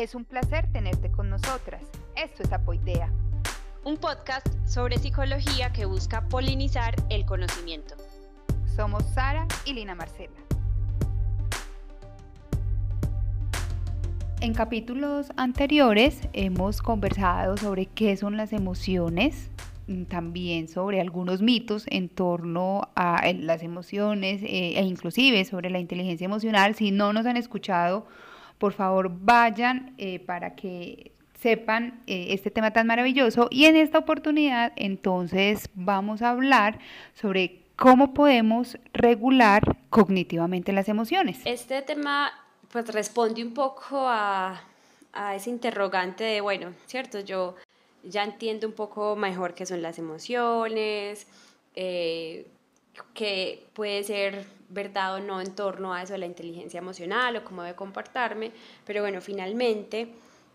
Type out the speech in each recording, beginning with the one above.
Es un placer tenerte con nosotras. Esto es Apoidea. Un podcast sobre psicología que busca polinizar el conocimiento. Somos Sara y Lina Marcela. En capítulos anteriores hemos conversado sobre qué son las emociones, mm, también sobre algunos mitos en torno a eh, las emociones eh, e inclusive sobre la inteligencia emocional. Si no nos han escuchado, por favor vayan eh, para que sepan este tema tan maravilloso. Y en esta oportunidad entonces vamos a hablar sobre cómo podemos regular cognitivamente las emociones. Este tema pues responde un poco a, a ese interrogante de, bueno, cierto, yo ya entiendo un poco mejor qué son las emociones, eh, que puede ser verdad o no en torno a eso de la inteligencia emocional o cómo debe comportarme, pero bueno, finalmente,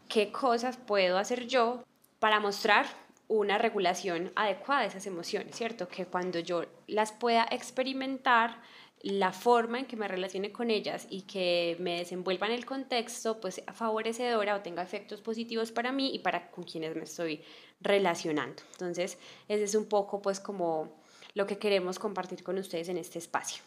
¿qué cosas puedo hacer yo para mostrar una regulación adecuada de esas emociones, ¿cierto? Que cuando yo las pueda experimentar, la forma en que me relacione con ellas y que me desenvuelva en el contexto, pues sea favorecedora o tenga efectos positivos para mí y para con quienes me estoy relacionando. Entonces, ese es un poco pues como lo que queremos compartir con ustedes en este espacio.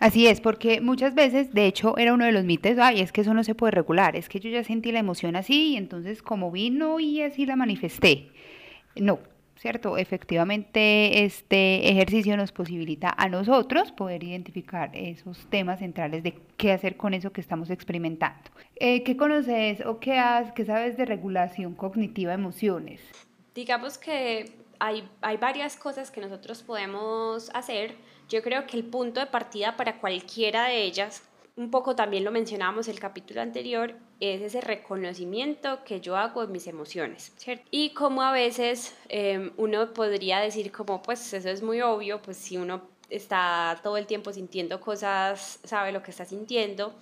Así es, porque muchas veces, de hecho, era uno de los mitos, ay, es que eso no se puede regular, es que yo ya sentí la emoción así y entonces como vino y así la manifesté. No, ¿cierto? Efectivamente, este ejercicio nos posibilita a nosotros poder identificar esos temas centrales de qué hacer con eso que estamos experimentando. Eh, ¿Qué conoces o qué, has, qué sabes de regulación cognitiva de emociones? Digamos que hay, hay varias cosas que nosotros podemos hacer. Yo creo que el punto de partida para cualquiera de ellas un poco también lo mencionábamos el capítulo anterior, es ese reconocimiento que yo hago de mis emociones, ¿cierto? Y como a veces em, uno podría decir como, pues eso es muy obvio, pues si uno está todo el tiempo sintiendo cosas, sabe lo que está sintiendo,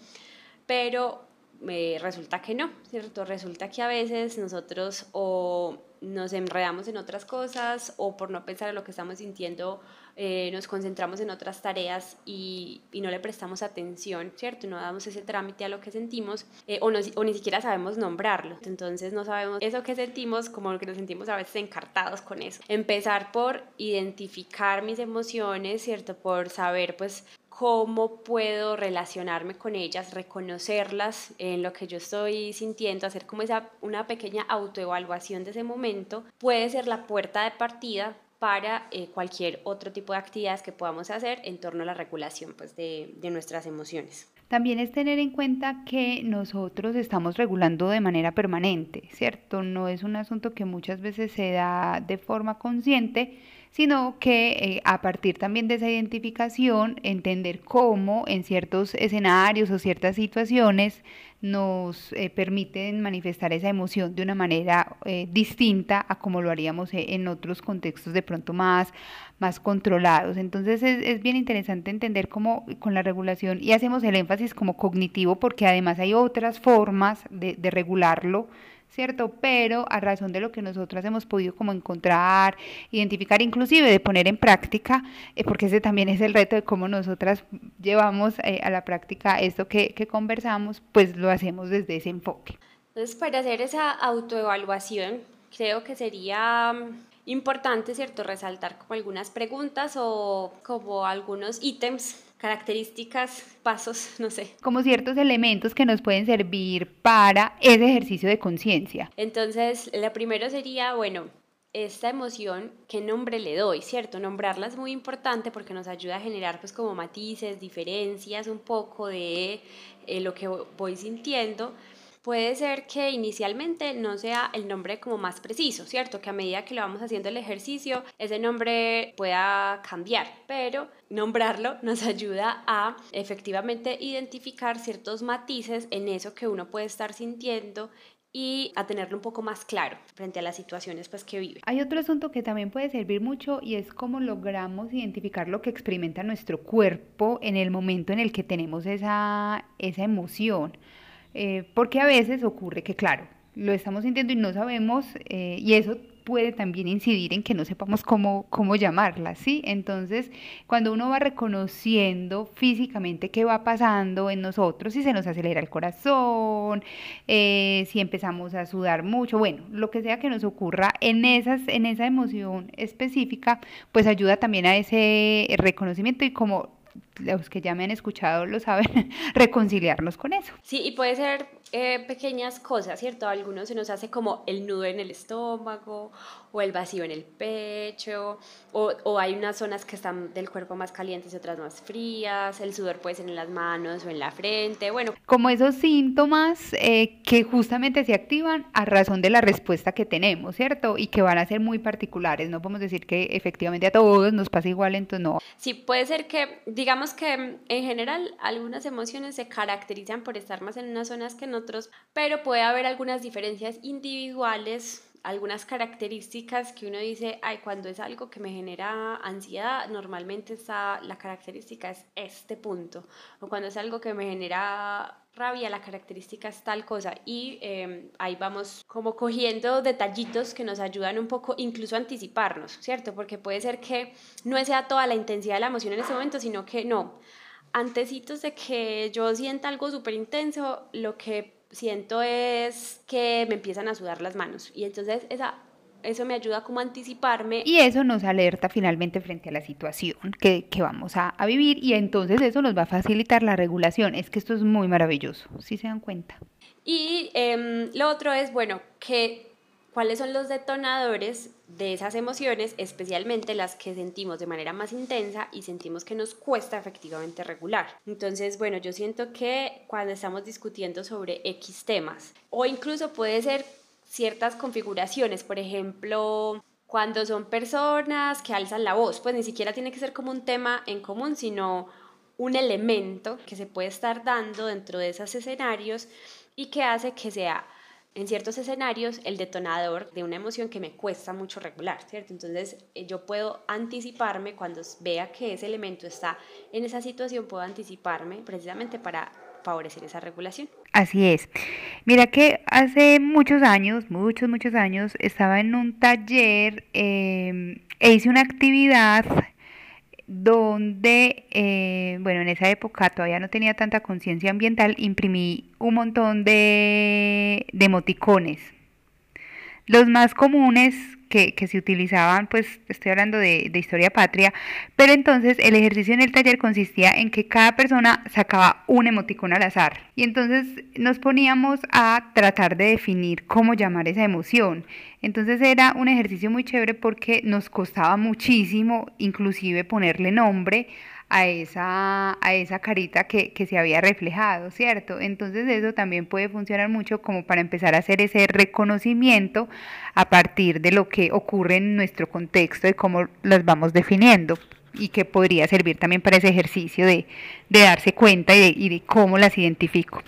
pero me resulta que no, ¿cierto? Resulta que a veces nosotros o nos enredamos en otras cosas o por no pensar en lo que estamos sintiendo eh, nos concentramos en otras tareas y, y, no le prestamos atención, ¿cierto? No damos ese trámite a lo que sentimos eh, o, no, o, ni siquiera sabemos nombrarlo. Entonces no sabemos eso que sentimos como que nos sentimos a veces encartados con eso. Empezar por identificar mis emociones, ¿cierto? Por saber pues cómo puedo relacionarme con ellas, reconocerlas en lo que yo estoy sintiendo, hacer como esa una pequeña autoevaluación de ese momento, puede ser la puerta de partida para eh, cualquier otro tipo de actividades que podamos hacer en torno a la regulación pues, de, de nuestras emociones. También es tener en cuenta que nosotros estamos regulando de manera permanente, ¿cierto? No es un asunto que muchas veces se da de forma consciente, sino que eh, a partir también de esa identificación, entender cómo en ciertos escenarios o ciertas situaciones nos eh, permiten manifestar esa emoción de una manera eh, distinta a como lo haríamos en otros contextos de pronto más, más controlados. Entonces es, es, bien interesante entender cómo con la regulación, y hacemos el énfasis como cognitivo, porque además hay otras formas de, de regularlo ¿cierto? Pero a razón de lo que nosotras hemos podido como encontrar, identificar, inclusive de poner en práctica, eh, porque ese también es el reto de cómo nosotras llevamos eh, a la práctica esto que, que conversamos, pues lo hacemos desde ese enfoque. Entonces, para hacer esa autoevaluación, creo que sería mm, importante, ¿cierto?, resaltar como algunas preguntas o como algunos ítems características, pasos, no sé. Como ciertos elementos que nos pueden servir para ese ejercicio de conciencia. Entonces, la primero sería, bueno, esta emoción, ¿qué nombre le doy? ¿Cierto? Nombrarla es muy importante porque nos ayuda a generar pues como matices, diferencias un poco de eh, lo que voy sintiendo Puede ser que inicialmente no sea el nombre como más preciso, ¿cierto? Que a medida que lo vamos haciendo el ejercicio, ese nombre pueda cambiar, pero nombrarlo nos ayuda a efectivamente identificar ciertos matices en eso que uno puede estar sintiendo y a tenerlo un poco más claro frente a las situaciones pues, que vive. Hay otro asunto que también puede servir mucho y es cómo logramos identificar lo que experimenta nuestro cuerpo en el momento en el que tenemos esa, esa emoción. Eh, porque a veces ocurre que, claro, lo estamos sintiendo y no sabemos, eh, y eso puede también incidir en que no sepamos cómo, cómo llamarla, ¿sí? Entonces, cuando uno va reconociendo físicamente qué va pasando en nosotros, si se nos acelera el corazón, eh, si empezamos a sudar mucho, bueno, lo que sea que nos ocurra en, esas, en esa emoción específica, pues ayuda también a ese reconocimiento y como los que ya me han escuchado lo saben, reconciliarnos con eso. Sí, y puede ser eh, pequeñas cosas, ¿cierto? A algunos se nos hace como el nudo en el estómago o el vacío en el pecho, o, o, hay unas zonas que están del cuerpo más calientes y otras más frías, el sudor puede ser en las manos o en la frente, bueno. Como esos síntomas eh, que justamente se activan a razón de la respuesta que tenemos, ¿cierto? Y que van a ser muy particulares, no podemos decir que efectivamente a todos nos pasa igual, entonces no. Sí, puede ser que, digamos que en general algunas emociones se caracterizan por estar más en unas zonas que no pero puede haber algunas diferencias individuales, algunas características que uno dice, ay, cuando es algo que me genera ansiedad, normalmente está, la característica es este punto, o cuando es algo que me genera rabia, la característica es tal cosa. Y em, ahí vamos como cogiendo detallitos que nos ayudan un poco incluso a anticiparnos, ¿cierto? Porque puede ser que no sea toda la intensidad de la emoción en ese momento, sino que no. Antecitos de que yo sienta algo súper intenso, lo que siento es que me empiezan a sudar las manos y entonces esa, eso me ayuda como a anticiparme. Y eso nos alerta finalmente frente a la situación que, que vamos a, a, vivir y entonces eso nos va a facilitar la regulación. Es que esto es muy maravilloso, si se dan cuenta. Y eh, lo otro es, bueno, que cuáles son los detonadores de esas emociones, especialmente las que sentimos de manera más intensa y sentimos que nos cuesta efectivamente regular. Entonces, bueno, yo siento que cuando estamos discutiendo sobre X temas, o incluso puede ser ciertas configuraciones, por ejemplo, cuando son personas que alzan la voz, pues ni siquiera tiene que ser como un tema en común, sino un elemento que se puede estar dando dentro de esos escenarios y que hace que sea en ciertos escenarios el detonador de una emoción que me cuesta mucho regular, ¿cierto? Entonces eh, yo puedo anticiparme cuando vea que ese elemento está en esa situación, puedo anticiparme precisamente para favorecer esa regulación. Así es. Mira que hace muchos años, muchos, muchos años, estaba en un taller eh, e hice una actividad donde, eh, bueno, en esa época todavía no tenía tanta conciencia ambiental, imprimí un montón de, de emoticones. Los más comunes que, se utilizaban, pues estoy hablando de, de, historia patria, pero entonces el ejercicio en el taller consistía en que cada persona sacaba un emoticón al azar y entonces nos poníamos a tratar de definir cómo llamar esa emoción. Entonces era un ejercicio muy chévere porque nos costaba muchísimo inclusive ponerle nombre a esa, a esa carita que, que, se había reflejado, ¿cierto? Entonces eso también puede funcionar mucho como para empezar a hacer ese reconocimiento a partir de lo que ocurre en nuestro contexto y cómo las vamos definiendo y que podría servir también para ese ejercicio de, de darse cuenta y de, y de cómo las identifico.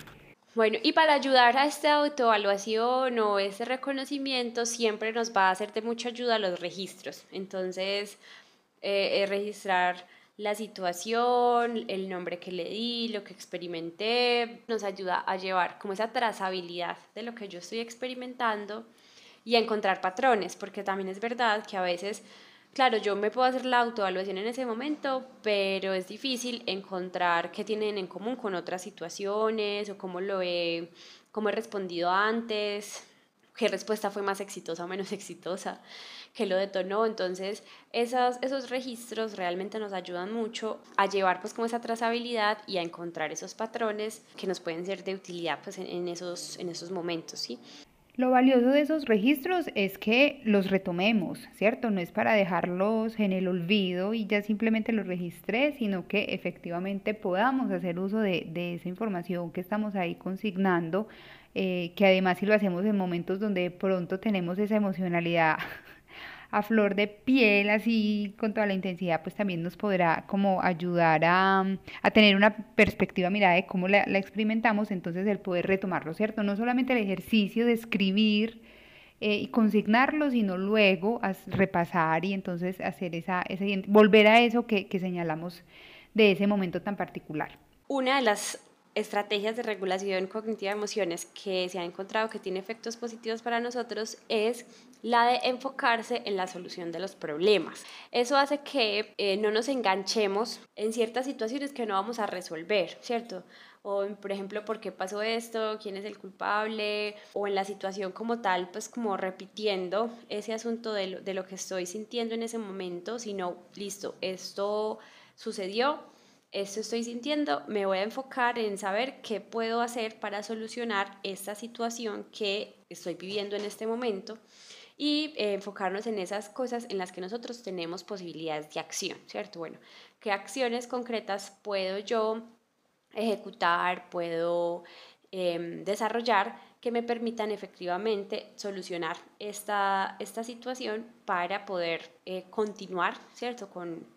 Bueno, y para ayudar a esta autoevaluación o ese reconocimiento, siempre nos va a hacer de mucha ayuda los registros. Entonces, eh, registrar la situación, el nombre que le di, lo que experimenté, nos ayuda a llevar como esa trazabilidad de lo que yo estoy experimentando y a encontrar patrones, porque también es verdad que a veces, claro, yo me puedo hacer la autoevaluación en ese momento, pero es difícil encontrar qué tienen en común con otras situaciones o cómo lo he, cómo he respondido antes, qué respuesta fue más exitosa o menos exitosa que lo detonó. Entonces, esos, esos registros realmente nos ayudan mucho a llevar pues como esa trazabilidad y a encontrar esos patrones que nos pueden ser de utilidad pues en, esos, en esos momentos, ¿sí? Lo valioso de esos registros es que los retomemos, ¿cierto? No es para dejarlos en el olvido y ya simplemente los registré, sino que efectivamente podamos hacer uso de, de esa información que estamos ahí consignando, eh, que además si lo hacemos en momentos donde de pronto tenemos esa emocionalidad a flor de piel, así con toda la intensidad, pues también nos podrá como ayudar a, a tener una perspectiva mirada de cómo la, la, experimentamos, entonces el poder retomarlo, ¿cierto? No solamente el ejercicio de escribir eh, y consignarlo, sino luego repasar y entonces hacer esa, volver a eso que, que señalamos de ese momento tan particular. Una de las estrategias de regulación cognitiva de emociones que se ha encontrado que tiene efectos positivos para nosotros es la de enfocarse en la solución de los problemas. Eso hace que eh, no nos enganchemos en ciertas situaciones que no vamos a resolver, ¿cierto? O, por ejemplo, ¿por qué pasó esto? ¿Quién es el culpable? O en la situación como tal, pues como repitiendo ese asunto de lo, de lo que estoy sintiendo en ese momento, sino, listo, esto sucedió, esto estoy sintiendo, me voy a enfocar en saber qué puedo hacer para solucionar esta situación que estoy viviendo en este momento y eh, enfocarnos en esas cosas en las que nosotros tenemos posibilidades de acción, ¿cierto? Bueno, ¿qué acciones concretas puedo yo ejecutar, puedo em, desarrollar que me permitan efectivamente solucionar esta, esta situación para poder eh, continuar, ¿cierto? Con,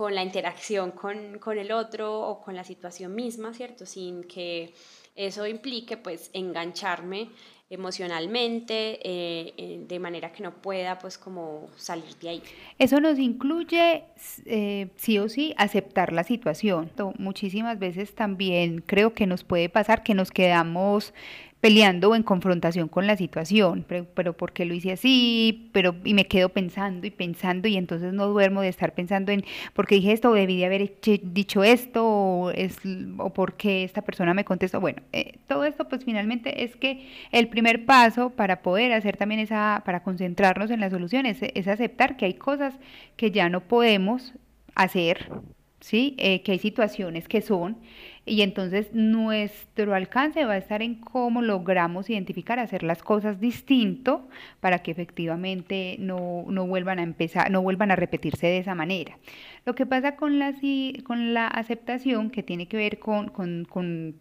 con la interacción con, con, el otro o con la situación misma, ¿cierto? Sin que eso implique pues engancharme emocionalmente eh, de manera que no pueda pues como salir de ahí. Eso nos incluye eh, sí o sí aceptar la situación. Muchísimas veces también creo que nos puede pasar que nos quedamos peleando o en confrontación con la situación, pero, pero ¿por qué lo hice así? Pero, y me quedo pensando y pensando y entonces no duermo de estar pensando en por qué dije esto o debí de haber dicho esto o, es, o por qué esta persona me contestó. Bueno, eh, todo esto pues finalmente es que el primer paso para poder hacer también esa, para concentrarnos en las soluciones es aceptar que hay cosas que ya no podemos hacer ¿sí? Eh, que hay situaciones que son, y entonces nuestro alcance va a estar en cómo logramos identificar, hacer las cosas distinto para que efectivamente no, no vuelvan a empezar, no vuelvan a repetirse de esa manera. Lo que pasa con la, con la aceptación, que tiene que ver con, con, con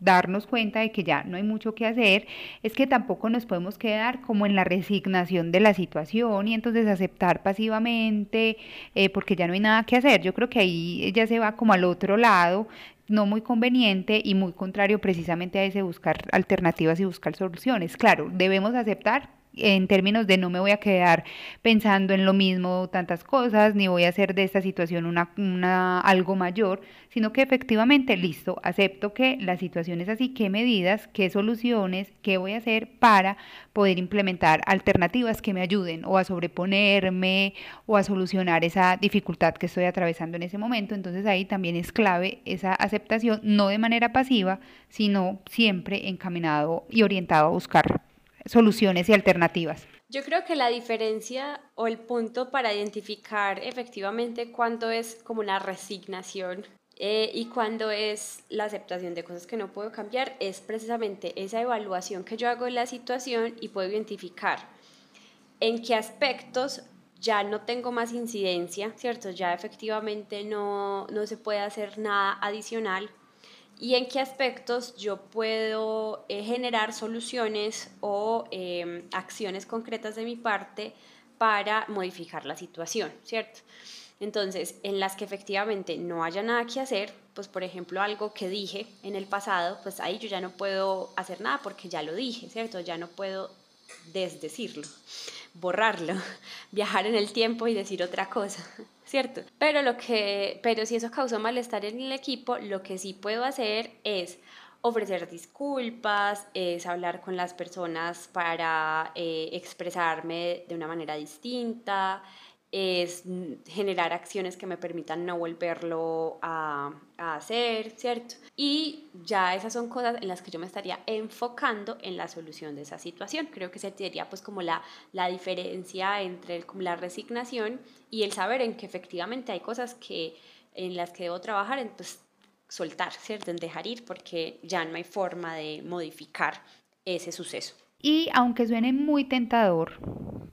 darnos cuenta de que ya no hay mucho que hacer, es que tampoco nos podemos quedar como en la resignación de la situación y entonces aceptar pasivamente eh, porque ya no hay nada que hacer. Yo creo que ahí ya se va como al otro lado, no muy conveniente y muy contrario precisamente a ese buscar alternativas y buscar soluciones. Claro, debemos aceptar en términos de no me voy a quedar pensando en lo mismo tantas cosas, ni voy a hacer de esta situación una, una, algo mayor, sino que efectivamente, listo, acepto que la situación es así, qué medidas, qué soluciones, qué voy a hacer para poder implementar alternativas que me ayuden o a sobreponerme o a solucionar esa dificultad que estoy atravesando en ese momento. Entonces ahí también es clave esa aceptación, no de manera pasiva, sino siempre encaminado y orientado a buscar soluciones y alternativas. Yo creo que la diferencia o el punto para identificar efectivamente cuándo es como una resignación eh, y cuándo es la aceptación de cosas que no puedo cambiar es precisamente esa evaluación que yo hago de la situación y puedo identificar en qué aspectos ya no tengo más incidencia, ¿cierto? Ya efectivamente no, no se puede hacer nada adicional y en qué aspectos yo puedo eh, generar soluciones o em, acciones concretas de mi parte para modificar la situación, ¿cierto? Entonces, en las que efectivamente no haya nada que hacer, pues por ejemplo algo que dije en el pasado, pues ahí yo ya no puedo hacer nada porque ya lo dije, ¿cierto? Ya no puedo desdecirlo, borrarlo, viajar en el tiempo y decir otra cosa. ¿Cierto? Pero, lo que, pero si eso causó malestar en el equipo, lo que sí puedo hacer es ofrecer disculpas, es hablar con las personas para eh, expresarme de una manera distinta, es generar acciones que me permitan no volverlo a, hacer, ¿cierto? Y ya esas son cosas en las que yo me estaría enfocando en la solución de esa situación. Creo que se sería pues como la, la diferencia entre la resignación y el saber en que efectivamente hay cosas que, en las que debo trabajar, en pues soltar, ¿cierto? En dejar ir porque ya no hay forma de modificar ese suceso. Y aunque suene muy tentador,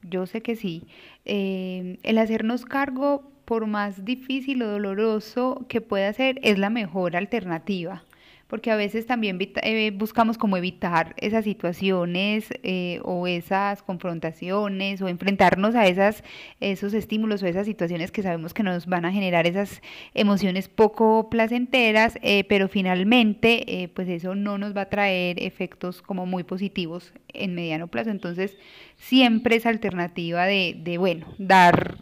yo sé que sí, eh, el hacernos cargo, por más difícil o doloroso que pueda ser, es la mejor alternativa porque a veces también eh, buscamos como evitar esas situaciones eh, o esas confrontaciones o enfrentarnos a esas, esos estímulos o esas situaciones que sabemos que nos van a generar esas emociones poco placenteras, eh, pero finalmente pues eso no nos va a traer efectos como muy positivos en mediano plazo. Entonces siempre esa alternativa de, de bueno, dar,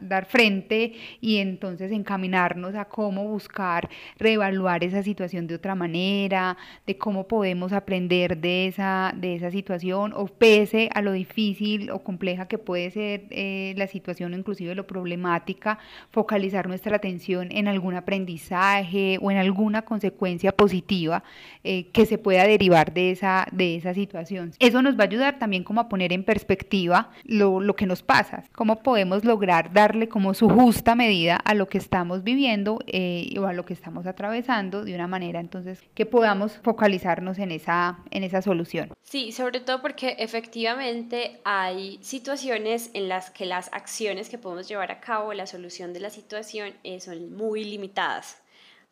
dar frente y entonces encaminarnos a cómo buscar reevaluar esa situación de otra manera, de cómo podemos aprender de esa, de esa situación, o pese a lo difícil o compleja que puede ser eh, la situación, inclusive lo problemática, focalizar nuestra atención en algún aprendizaje o en alguna consecuencia positiva eh, que se pueda derivar de esa, de esa situación. Eso nos va a ayudar también como a poner en perspectiva lo, lo que nos pasa, cómo podemos lograr darle como su justa medida a lo que estamos viviendo eh, o a lo que estamos atravesando de una manera entonces que podamos focalizarnos en esa, en esa solución. Sí, sobre todo porque efectivamente hay situaciones en las que las acciones que podemos llevar a cabo, la solución de la situación, eh, son muy limitadas.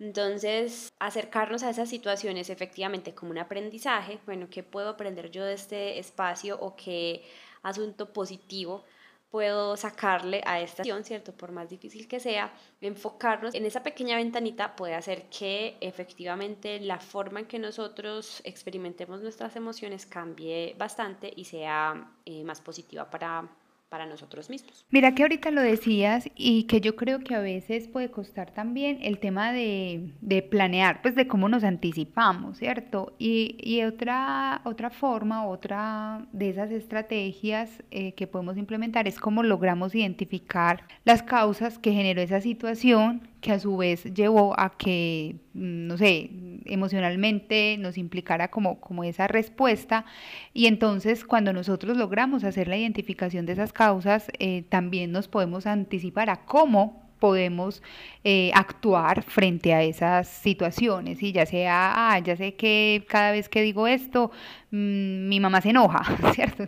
Entonces, acercarnos a esas situaciones efectivamente como un aprendizaje, bueno, ¿qué puedo aprender yo de este espacio o qué asunto positivo puedo sacarle a esta acción, ¿cierto? Por más difícil que sea, enfocarnos en esa pequeña ventanita puede hacer que efectivamente la forma en que nosotros experimentemos nuestras emociones cambie bastante y sea eh, más positiva para, para nosotros mismos. Mira que ahorita lo decías y que yo creo que a veces puede costar también el tema de, de planear, pues de cómo nos anticipamos, ¿cierto? Y, y otra, otra forma, otra de esas estrategias eh, que podemos implementar es cómo logramos identificar las causas que generó esa situación que a su vez llevó a que, mm, no sé, emocionalmente nos implicara como, como esa respuesta. Y entonces cuando nosotros logramos hacer la identificación de esas causas, eh, también nos podemos anticipar a cómo podemos eh, actuar frente a esas situaciones y ya sea, ah, ya sé que cada vez que digo esto, mm, mi mamá se enoja, ¿cierto?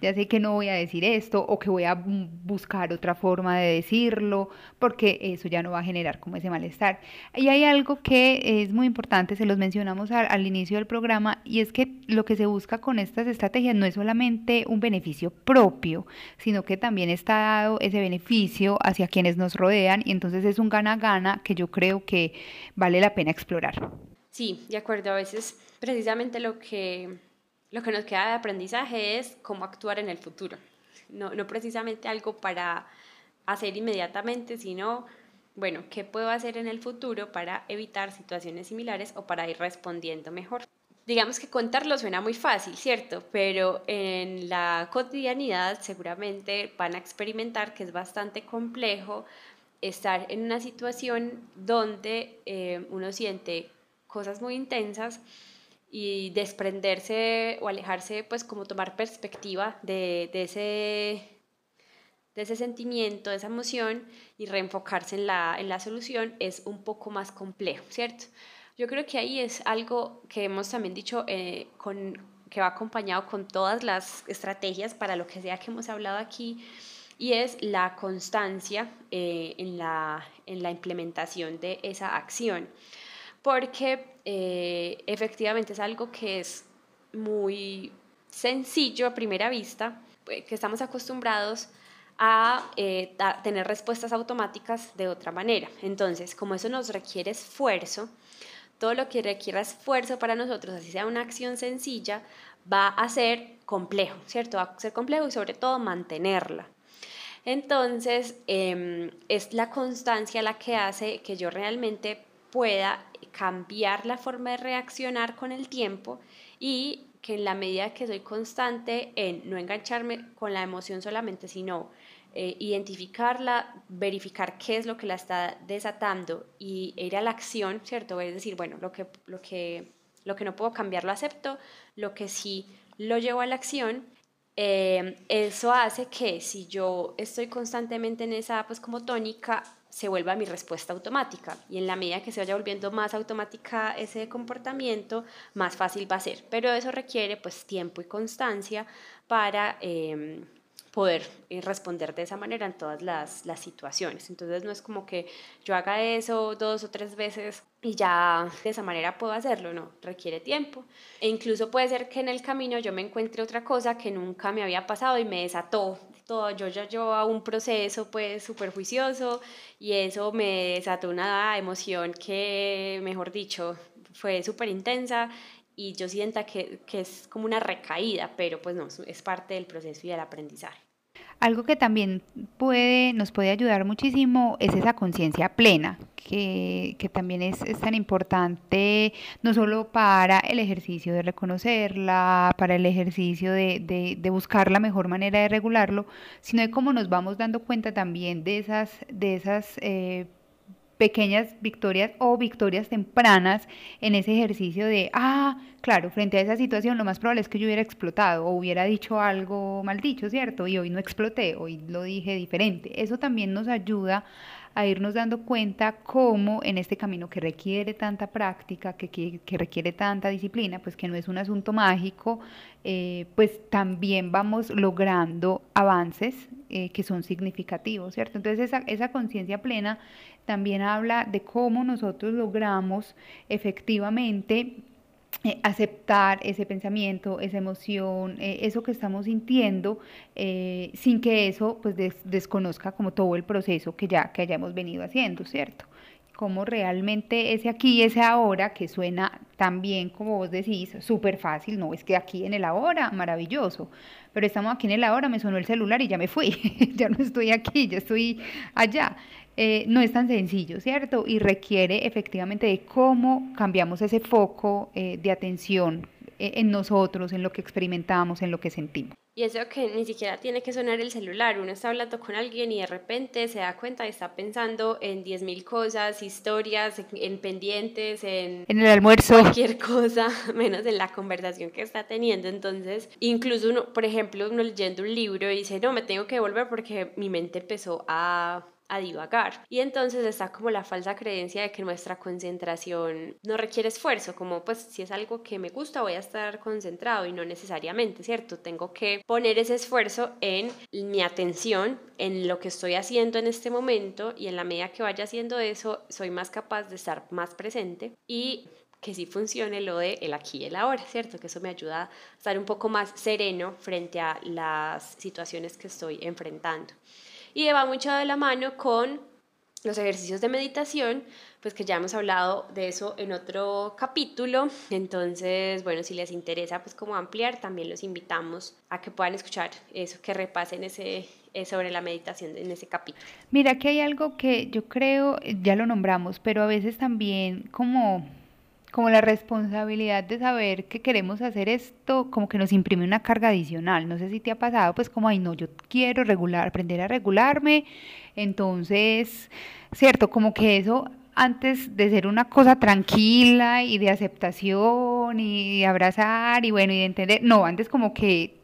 ya sé que no voy a decir esto o que voy a buscar otra forma de decirlo porque eso ya no va a generar como ese malestar. Y hay algo que es muy importante, se los mencionamos al, al inicio del programa y es que lo que se busca con estas estrategias no es solamente un beneficio propio, sino que también está dado ese beneficio hacia quienes nos rodean y entonces es un gana-gana que yo creo que vale la pena explorar. Sí, de acuerdo. A veces precisamente lo que, lo que nos queda de aprendizaje es cómo actuar en el futuro. No, no precisamente algo para hacer inmediatamente, sino, bueno, ¿qué puedo hacer en el futuro para evitar situaciones similares o para ir respondiendo mejor? Digamos que contarlo suena muy fácil, ¿cierto? Pero en la cotidianidad seguramente van a experimentar que es bastante complejo estar en una situación donde eh, uno siente cosas muy intensas y desprenderse o alejarse, pues como tomar perspectiva de, de, ese, de ese sentimiento, de esa emoción y reenfocarse en la, en la solución es un poco más complejo, ¿cierto? Yo creo que ahí es algo que hemos también dicho eh, con, que va acompañado con todas las estrategias para lo que sea que hemos hablado aquí, y es la constancia eh, en, la, en, la, implementación de esa acción, porque eh, efectivamente es algo que es muy sencillo a primera vista, eh, que estamos acostumbrados a tener respuestas automáticas de otra manera. Entonces, como eso nos requiere esfuerzo, todo lo que requiera esfuerzo para nosotros, así sea una acción sencilla, va a ser complejo, ¿cierto? Va a ser complejo y sobre todo mantenerla. Entonces, em, es la constancia la que hace que yo realmente pueda cambiar la forma de reaccionar con el tiempo y que en la medida que soy constante en no engancharme con la emoción solamente, sino eh, identificarla, verificar qué es lo que la está desatando y ir a la acción, ¿cierto? Es decir, bueno, lo que, lo que, lo que no puedo cambiar lo acepto, lo que sí lo llevo a la acción eh, eso hace que si yo estoy constantemente en esa, pues como tónica, se vuelva mi respuesta automática. Y en la medida que se vaya volviendo más automática ese comportamiento, más fácil va a ser. Pero eso requiere pues tiempo y constancia para... Eh, poder eh, responder de esa manera en todas las, las, situaciones. Entonces no es como que yo haga eso dos o tres veces y ya de esa manera puedo hacerlo, no, requiere tiempo. E incluso puede ser que en el camino yo me encuentre otra cosa que nunca me había pasado y me desató todo, yo ya llevo un proceso pues súper juicioso y eso me desató una emoción que, mejor dicho, fue súper intensa y yo sienta que, que, es como una recaída, pero pues no, es parte del proceso y del aprendizaje. algo que también puede, nos puede ayudar muchísimo es esa conciencia plena, que, también es, tan importante no solo para el ejercicio de reconocerla, para el ejercicio de, buscar la mejor manera de regularlo, sino de cómo nos vamos dando cuenta también de esas, de esas eh, pequeñas victorias o victorias tempranas en ese ejercicio de, ah, claro, frente a esa situación lo más probable es que yo hubiera explotado o hubiera dicho algo mal dicho, ¿cierto? Y hoy no exploté, hoy lo dije diferente. Eso también nos ayuda a irnos dando cuenta cómo en este camino que requiere tanta práctica, que, que, requiere tanta disciplina, pues que no es un asunto mágico, eh, pues también vamos logrando avances eh, que son significativos, ¿cierto? Entonces esa, esa conciencia plena también habla de cómo nosotros logramos efectivamente eh, aceptar ese pensamiento, esa emoción, eh, eso que estamos sintiendo, eh, sin que eso pues desconozca como todo el proceso que ya que hayamos venido haciendo, ¿cierto? Como realmente ese aquí, ese ahora, que suena también, como vos decís, súper fácil, no es que aquí en el ahora, maravilloso, pero estamos aquí en el ahora, me sonó el celular y ya me fui, ya no estoy aquí, ya estoy allá. Eh, no es tan sencillo, ¿cierto? Y requiere efectivamente de cómo cambiamos ese foco eh, de atención eh, en nosotros, en lo que experimentamos, en lo que sentimos. Y eso que ni siquiera tiene que sonar el celular, uno está hablando con alguien y de repente se da cuenta y está pensando en 10.000 cosas, historias, en, pendientes, en, en el almuerzo. Cualquier cosa, menos en la conversación que está teniendo. Entonces, incluso uno, por ejemplo, uno leyendo un libro y dice, no, me tengo que volver porque mi mente empezó a a divagar. Y entonces está como la falsa creencia de que nuestra concentración no requiere esfuerzo, como pues si es algo que me gusta voy a estar concentrado y no necesariamente, ¿cierto? Tengo que poner ese esfuerzo en mi atención, en lo que estoy haciendo en este momento y en la medida que vaya haciendo eso, soy más capaz de estar más presente y que sí funcione lo de el aquí y el ahora, ¿cierto? Que eso me ayuda a estar un poco más sereno frente a las situaciones que estoy enfrentando y va mucho de la mano con los ejercicios de meditación, pues que ya hemos hablado de eso en otro capítulo. Entonces, bueno, si les interesa pues como ampliar, también los invitamos a que puedan escuchar eso, que repasen ese eh, sobre la meditación en ese capítulo. Mira que hay algo que yo creo, ya lo nombramos, pero a veces también como como la responsabilidad de saber que queremos hacer esto, como que nos imprime una carga adicional. No sé si te ha pasado, pues como, ay, no, yo quiero regular, aprender a regularme. Entonces, cierto, como que eso antes de ser una cosa tranquila y de aceptación y de abrazar y bueno, y de entender, no, antes como que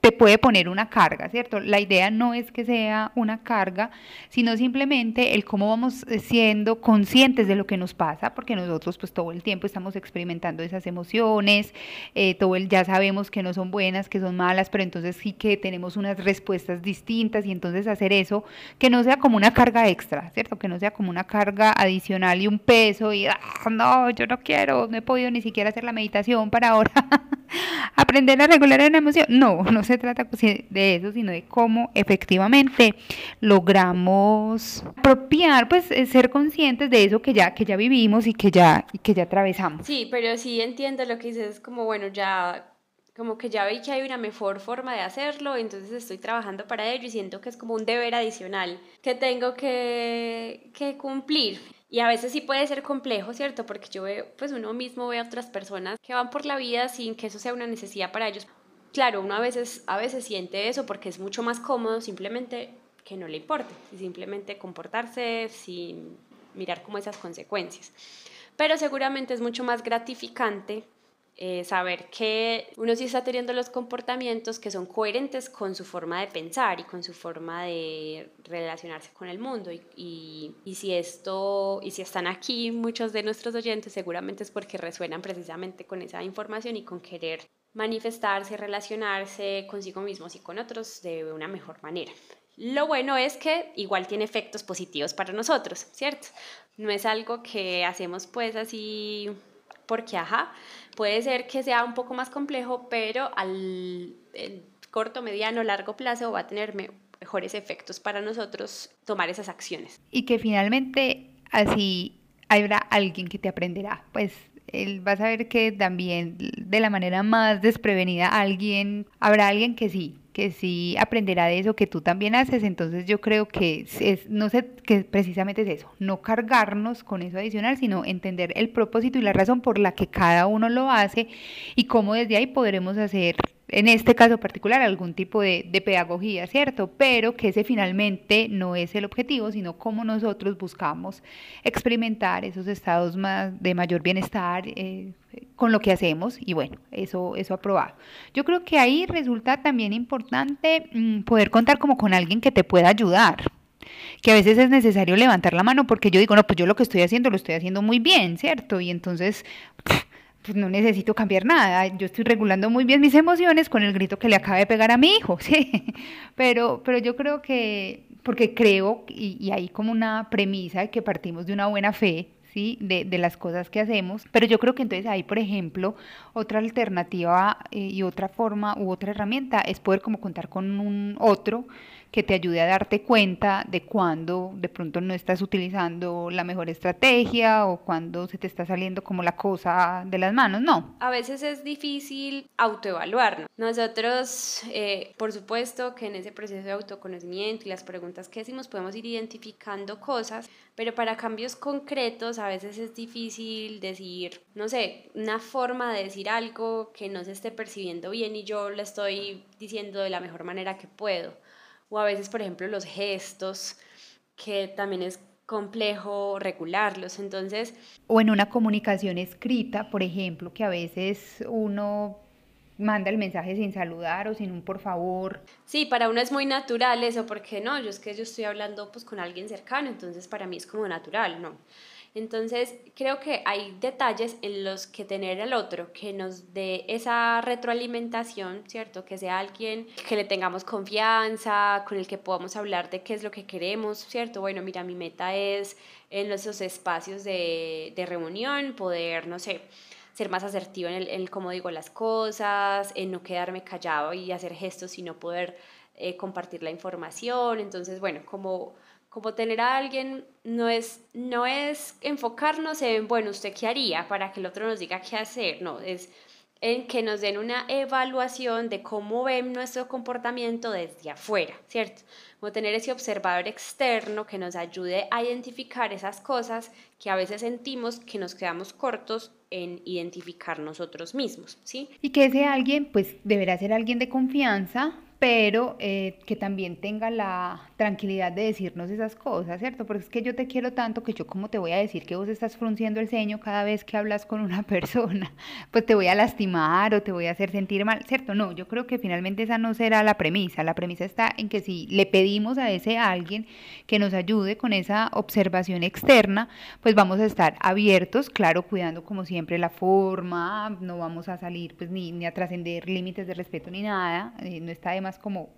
te puede poner una carga, ¿cierto? La idea no es que sea una carga, sino simplemente el cómo vamos siendo conscientes de lo que nos pasa, porque nosotros pues todo el tiempo estamos experimentando esas emociones, eh, todo el ya sabemos que no son buenas, que son malas, pero entonces sí que tenemos unas respuestas distintas y entonces hacer eso, que no sea como una carga extra, ¿cierto? Que no sea como una carga adicional y un peso y, ah, no, yo no quiero, no he podido ni siquiera hacer la meditación para ahora aprender a regular una emoción. No, no se trata de eso, sino de cómo efectivamente logramos apropiar, pues eh, ser conscientes de eso que ya, que ya vivimos y que ya, que ya atravesamos. Sí, pero sí entiendo lo que dices, como bueno, ya como que ya vi que hay una mejor forma de hacerlo, entonces estoy trabajando para ello y siento que es como un deber adicional que tengo que, que cumplir. Y a veces sí puede ser complejo, ¿cierto? Porque yo veo, pues uno mismo ve a otras personas que van por la vida sin que eso sea una necesidad para ellos. Claro, uno a veces, a veces siente eso porque es mucho más cómodo simplemente que no le importe y simplemente comportarse sin mirar como esas consecuencias. Pero seguramente es mucho más gratificante eh, saber que uno sí está teniendo los comportamientos que son coherentes con su forma de pensar y con su forma de relacionarse con el mundo. Y, y, si esto, y si están aquí muchos de nuestros oyentes, seguramente es porque resuenan precisamente con esa información y con querer manifestarse, relacionarse consigo mismos y con otros de una mejor manera. Lo bueno es que igual tiene efectos positivos para nosotros, ¿cierto? No es algo que hacemos pues así porque, ajá, puede ser que sea un poco más complejo, pero al corto, mediano, largo plazo va a tener mejores efectos para nosotros tomar esas acciones. Y que finalmente así habrá alguien que te aprenderá, pues él va a saber que también de la manera más desprevenida alguien, habrá alguien que sí, que sí aprenderá de eso que tú también haces. Entonces yo creo que es, no sé, que precisamente es eso, no cargarnos con eso adicional, sino entender el propósito y la razón por la que cada uno lo hace y cómo desde ahí podremos hacer en este caso particular, algún tipo de, pedagogía, ¿cierto? Pero que ese finalmente no es el objetivo, sino cómo nosotros buscamos experimentar esos estados más de mayor bienestar eh, con lo que hacemos y bueno, eso, eso aprobado. Yo creo que ahí resulta también importante mm, poder contar como con alguien que te pueda ayudar, que a veces es necesario levantar la mano porque yo digo, no, pues yo lo que estoy haciendo lo estoy haciendo muy bien, ¿cierto? Y entonces pues no necesito cambiar nada, yo estoy regulando muy bien mis emociones con el grito que le acaba de pegar a mi hijo, ¿sí? Pero, pero yo creo que, porque creo, y, y hay como una premisa de que partimos de una buena fe, ¿sí? De, de, las cosas que hacemos, pero yo creo que entonces hay, por ejemplo, otra alternativa eh, y otra forma u otra herramienta es poder como contar con un otro que te ayude a darte cuenta de cuándo de pronto no estás utilizando la mejor estrategia o cuando se te está saliendo como la cosa de las manos, no. A veces es difícil autoevaluarnos. Nosotros, eh, por supuesto que en ese proceso de autoconocimiento y las preguntas que hacemos podemos ir identificando cosas, pero para cambios concretos a veces es difícil decir, no sé, una forma de decir algo que no se esté percibiendo bien y yo lo estoy diciendo de la mejor manera que puedo o a veces, por ejemplo, los gestos, que también es complejo regularlos. Entonces... O en una comunicación escrita, por ejemplo, que a veces uno manda el mensaje sin saludar o sin un por favor. Sí, para uno es muy natural eso, porque no, yo es que yo estoy hablando pues con alguien cercano, entonces para mí es como natural, ¿no? Entonces, creo que hay detalles en los que tener al otro que nos dé esa retroalimentación, ¿cierto? Que sea alguien que le tengamos confianza, con el que podamos hablar de qué es lo que queremos, ¿cierto? Bueno, mira, mi meta es en esos espacios de, de reunión poder, no sé, ser más asertivo en, el, cómo digo las cosas, en no quedarme callado y hacer gestos, sino poder eh, compartir la información. Entonces, bueno, como como tener a alguien no es, no es enfocarnos en, bueno, ¿usted qué haría para que el otro nos diga qué hacer? No, es en que nos den una evaluación de cómo ven nuestro comportamiento desde afuera, ¿cierto? Como tener ese observador externo que nos ayude a identificar esas cosas que a veces sentimos que nos quedamos cortos en identificar nosotros mismos, ¿sí? Y que ese alguien, pues, deberá ser alguien de confianza, pero eh, que también tenga la tranquilidad de decirnos esas cosas, ¿cierto? Porque es que yo te quiero tanto que yo como te voy a decir que vos estás frunciendo el ceño cada vez que hablas con una persona, pues te voy a lastimar o te voy a hacer sentir mal, ¿cierto? No, yo creo que finalmente esa no será la premisa, la premisa está en que si le pedimos a ese alguien que nos ayude con esa observación externa, pues vamos a estar abiertos, claro, cuidando como siempre la forma, no vamos a salir pues ni, ni a trascender límites de respeto ni nada, eh, no está de como,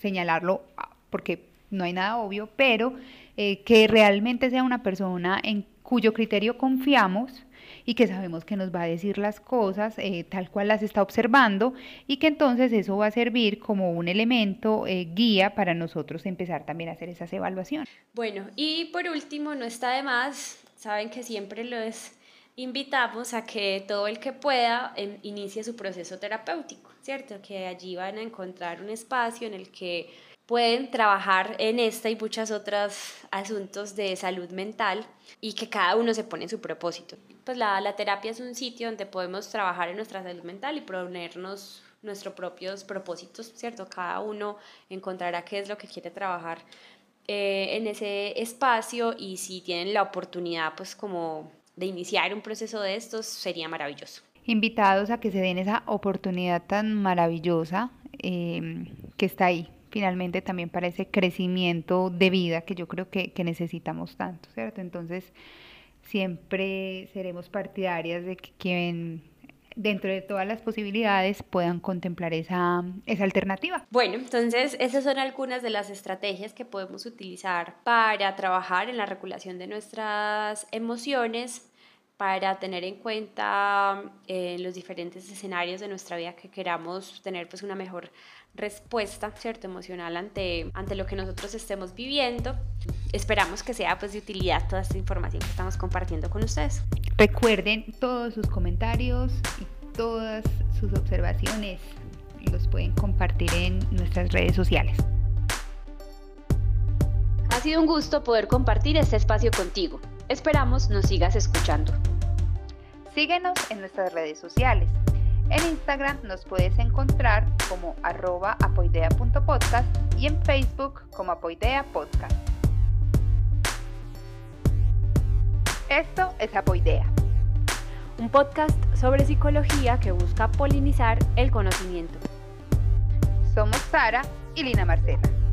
señalarlo porque no hay nada obvio, pero eh, que realmente sea una persona en cuyo criterio confiamos y que sabemos que nos va a decir las cosas eh, tal cual las está observando y que entonces eso va a servir como un elemento eh, guía para nosotros empezar también a hacer esas evaluaciones. Bueno, y por último, no está de más, saben que siempre lo es invitamos a que todo el que pueda em, inicie su proceso terapéutico, ¿cierto? Que allí van a encontrar un espacio en el que pueden trabajar en esta y muchos otros asuntos de salud mental y que cada uno se pone su propósito. Pues la, la terapia es un sitio donde podemos trabajar en nuestra salud mental y ponernos nuestros propios propósitos, ¿cierto? Cada uno encontrará qué es lo que quiere trabajar eh, en ese espacio y si tienen la oportunidad, pues como de iniciar un proceso de estos sería maravilloso. Invitados a que se den esa oportunidad tan maravillosa em, que está ahí finalmente también para ese crecimiento de vida que yo creo que, que necesitamos tanto, ¿cierto? Entonces, siempre seremos partidarias de que quien dentro de todas las posibilidades puedan contemplar esa, esa alternativa. Bueno, entonces esas son algunas de las estrategias que podemos utilizar para trabajar en la regulación de nuestras emociones para tener en cuenta eh, los diferentes escenarios de nuestra vida que queramos tener pues una mejor respuesta cierto emocional ante, ante lo que nosotros estemos viviendo esperamos que sea pues de utilidad toda esta información que estamos compartiendo con ustedes recuerden todos sus comentarios y todas sus observaciones los pueden compartir en nuestras redes sociales. Ha sido un gusto poder compartir este espacio contigo. Esperamos nos sigas escuchando. Síguenos en nuestras redes sociales. En Instagram nos puedes encontrar como arroba apoidea.podcast y en Facebook como apoidea podcast. Esto es Apoidea. Un podcast sobre psicología que busca polinizar el conocimiento. Somos Sara y Lina Marcela.